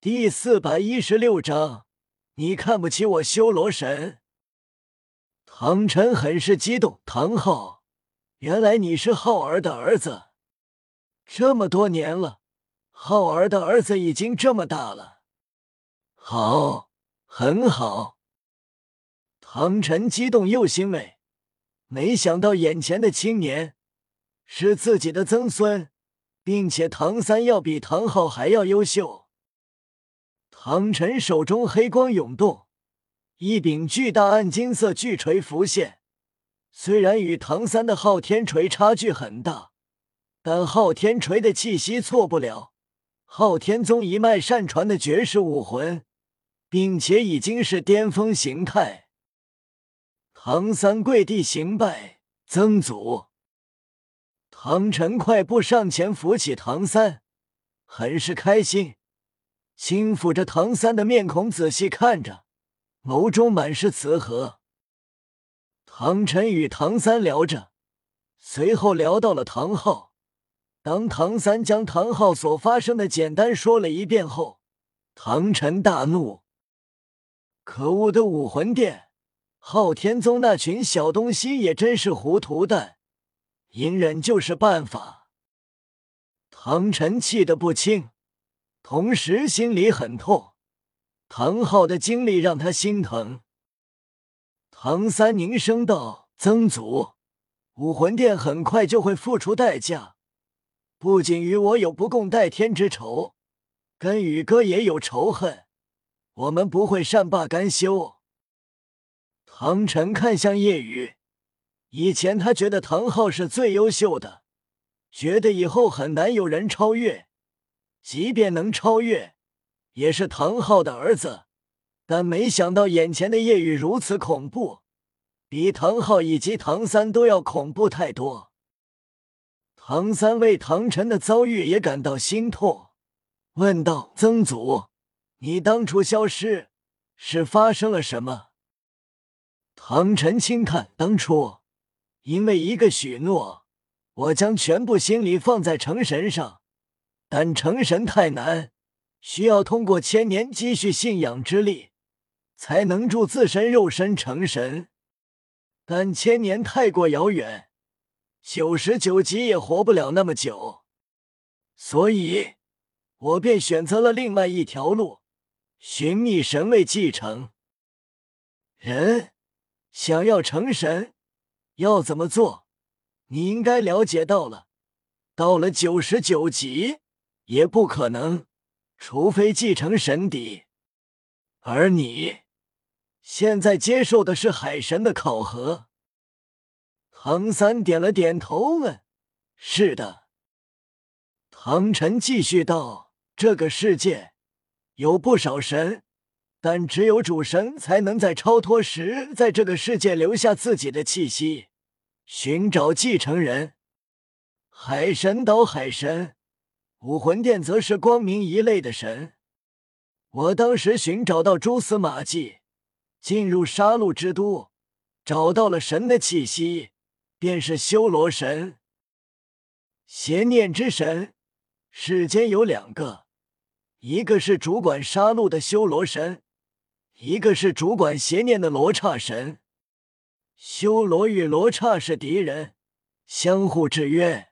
第四百一十六章，你看不起我修罗神？唐晨很是激动。唐昊，原来你是浩儿的儿子，这么多年了，浩儿的儿子已经这么大了。好，很好。唐晨激动又欣慰，没想到眼前的青年是自己的曾孙，并且唐三要比唐昊还要优秀。唐晨手中黑光涌动，一柄巨大暗金色巨锤浮现。虽然与唐三的昊天锤差距很大，但昊天锤的气息错不了昊天宗一脉善传的绝世武魂，并且已经是巅峰形态。唐三跪地行拜，曾祖。唐晨快步上前扶起唐三，很是开心。轻抚着唐三的面孔，仔细看着，眸中满是慈和。唐晨与唐三聊着，随后聊到了唐昊。当唐三将唐昊所发生的简单说了一遍后，唐晨大怒：“可恶的武魂殿，昊天宗那群小东西也真是糊涂蛋，隐忍就是办法。”唐晨气得不轻。同时心里很痛，唐昊的经历让他心疼。唐三凝声道：“曾祖，武魂殿很快就会付出代价，不仅与我有不共戴天之仇，跟宇哥也有仇恨，我们不会善罢甘休。”唐晨看向夜雨，以前他觉得唐昊是最优秀的，觉得以后很难有人超越。即便能超越，也是唐昊的儿子。但没想到眼前的夜雨如此恐怖，比唐昊以及唐三都要恐怖太多。唐三为唐晨的遭遇也感到心痛，问道：“曾祖，你当初消失是发生了什么？”唐晨轻叹：“当初因为一个许诺，我将全部心力放在成神上。”但成神太难，需要通过千年积蓄信仰之力，才能助自身肉身成神。但千年太过遥远，九十九级也活不了那么久，所以我便选择了另外一条路，寻觅神位继承人。想要成神，要怎么做？你应该了解到了。到了九十九级。也不可能，除非继承神邸。而你现在接受的是海神的考核。唐三点了点头，问：“是的。”唐晨继续道：“这个世界有不少神，但只有主神才能在超脱时在这个世界留下自己的气息，寻找继承人。海神岛海神。”武魂殿则是光明一类的神。我当时寻找到蛛丝马迹，进入杀戮之都，找到了神的气息，便是修罗神。邪念之神，世间有两个，一个是主管杀戮的修罗神，一个是主管邪念的罗刹神。修罗与罗刹是敌人，相互制约。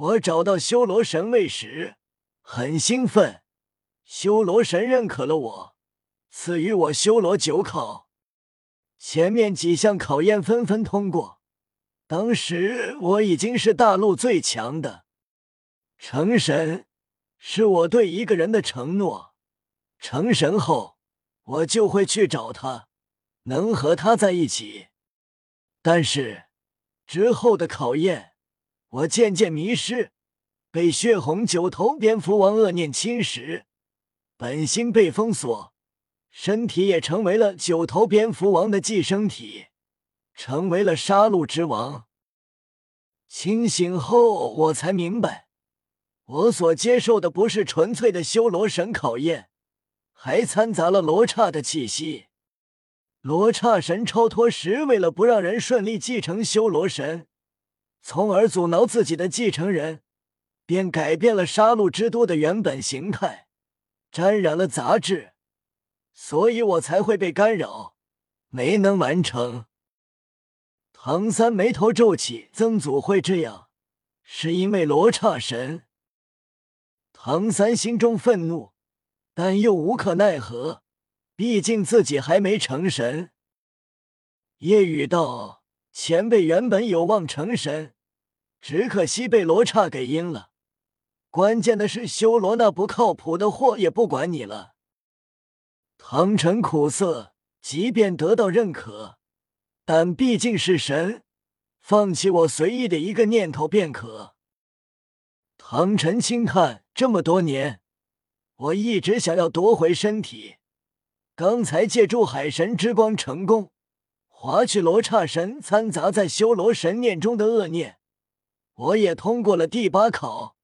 我找到修罗神位时，很兴奋。修罗神认可了我，赐予我修罗九考。前面几项考验纷纷通过，当时我已经是大陆最强的。成神是我对一个人的承诺，成神后我就会去找他，能和他在一起。但是之后的考验。我渐渐迷失，被血红九头蝙蝠王恶念侵蚀，本心被封锁，身体也成为了九头蝙蝠王的寄生体，成为了杀戮之王。清醒后，我才明白，我所接受的不是纯粹的修罗神考验，还掺杂了罗刹的气息。罗刹神超脱时，为了不让人顺利继承修罗神。从而阻挠自己的继承人，便改变了杀戮之都的原本形态，沾染了杂质，所以我才会被干扰，没能完成。唐三眉头皱起，曾祖会这样，是因为罗刹神。唐三心中愤怒，但又无可奈何，毕竟自己还没成神。夜雨道：“前辈原本有望成神，只可惜被罗刹给阴了。关键的是修罗那不靠谱的货也不管你了。”唐晨苦涩，即便得到认可。但毕竟是神，放弃我随意的一个念头便可。唐晨轻叹：这么多年，我一直想要夺回身体。刚才借助海神之光成功，划去罗刹神掺杂在修罗神念中的恶念，我也通过了第八考，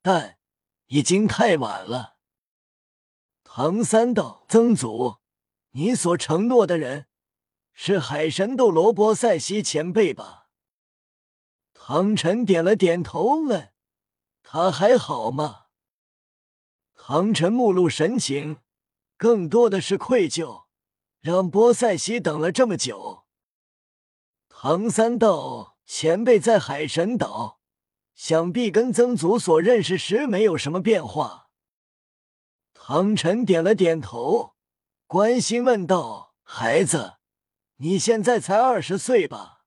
但已经太晚了。唐三道：曾祖，你所承诺的人。是海神斗罗波塞西前辈吧？唐晨点了点头，问：“他还好吗？”唐晨目露神情，更多的是愧疚，让波塞西等了这么久。唐三道：“前辈在海神岛，想必跟曾祖所认识时没有什么变化。”唐晨点了点头，关心问道：“孩子。”你现在才二十岁吧？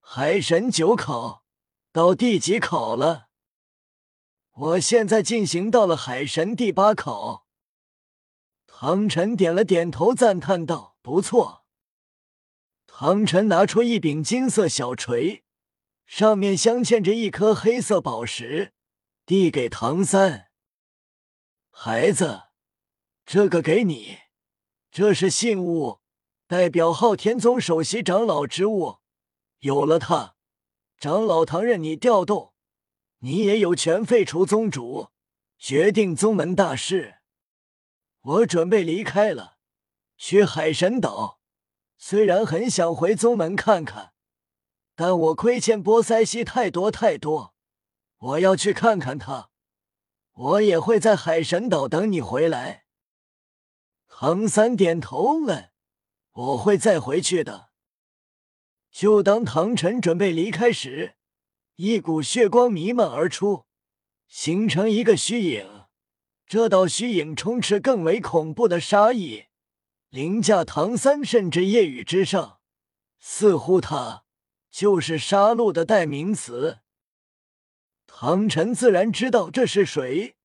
海神九考到第几考了？我现在进行到了海神第八考。唐晨点了点头，赞叹道：“不错。”唐晨拿出一柄金色小锤，上面镶嵌着一颗黑色宝石，递给唐三：“孩子，这个给你，这是信物。”代表昊天宗首席长老之物，有了它，长老堂任你调动，你也有权废除宗主，决定宗门大事。我准备离开了，去海神岛。虽然很想回宗门看看，但我亏欠波塞西太多太多，我要去看看他。我也会在海神岛等你回来。唐三点头问。我会再回去的。就当唐晨准备离开时，一股血光弥漫而出，形成一个虚影。这道虚影充斥更为恐怖的杀意，凌驾唐三甚至夜雨之上，似乎他就是杀戮的代名词。唐晨自然知道这是谁，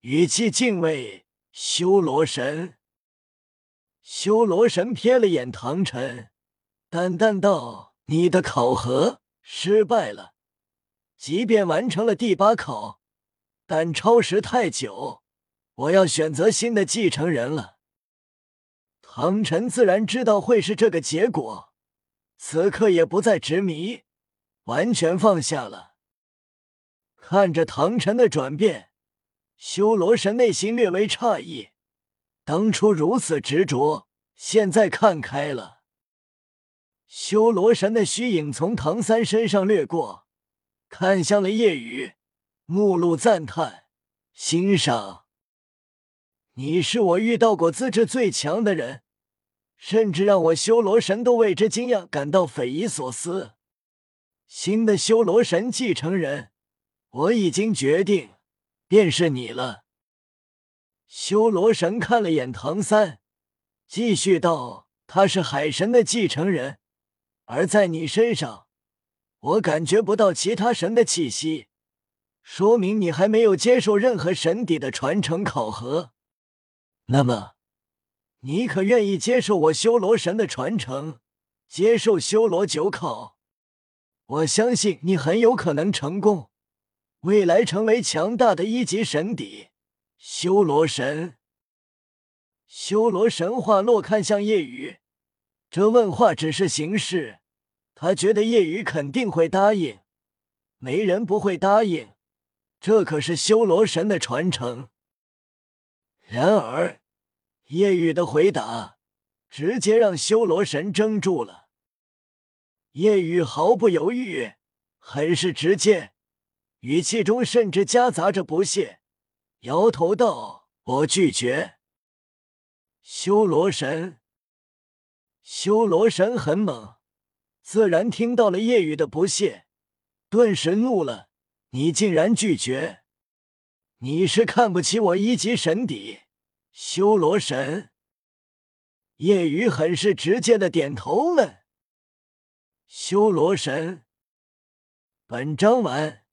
语气敬畏：“修罗神。”修罗神瞥了眼唐晨，淡淡道：“你的考核失败了，即便完成了第八考，但超时太久，我要选择新的继承人了。”唐晨自然知道会是这个结果，此刻也不再执迷，完全放下了。看着唐晨的转变，修罗神内心略微诧异。当初如此执着，现在看开了。修罗神的虚影从唐三身上掠过，看向了夜雨，目露赞叹、欣赏。你是我遇到过资质最强的人，甚至让我修罗神都为之惊讶，感到匪夷所思。新的修罗神继承人，我已经决定，便是你了。修罗神看了眼唐三，继续道：“他是海神的继承人，而在你身上，我感觉不到其他神的气息，说明你还没有接受任何神底的传承考核。那么，你可愿意接受我修罗神的传承，接受修罗九考？我相信你很有可能成功，未来成为强大的一级神邸。”修罗神，修罗神话落，看向夜雨。这问话只是形式，他觉得夜雨肯定会答应，没人不会答应。这可是修罗神的传承。然而，夜雨的回答直接让修罗神怔住了。夜雨毫不犹豫，很是直接，语气中甚至夹杂着不屑。摇头道：“我拒绝。修罗神，修罗神很猛，自然听到了夜雨的不屑，顿时怒了：“你竟然拒绝！你是看不起我一级神邸，修罗神？”夜雨很是直接的点头了：“修罗神。”本章完。